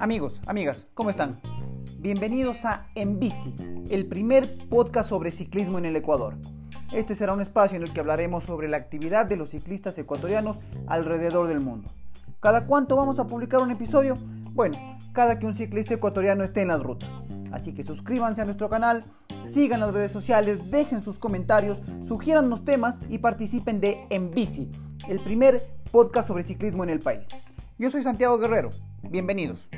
Amigos, amigas, ¿cómo están? Bienvenidos a En Bici, el primer podcast sobre ciclismo en el Ecuador. Este será un espacio en el que hablaremos sobre la actividad de los ciclistas ecuatorianos alrededor del mundo. ¿Cada cuánto vamos a publicar un episodio? Bueno, cada que un ciclista ecuatoriano esté en las rutas. Así que suscríbanse a nuestro canal, sigan las redes sociales, dejen sus comentarios, sugieran los temas y participen de En Bici, el primer podcast sobre ciclismo en el país. Yo soy Santiago Guerrero. Bienvenidos.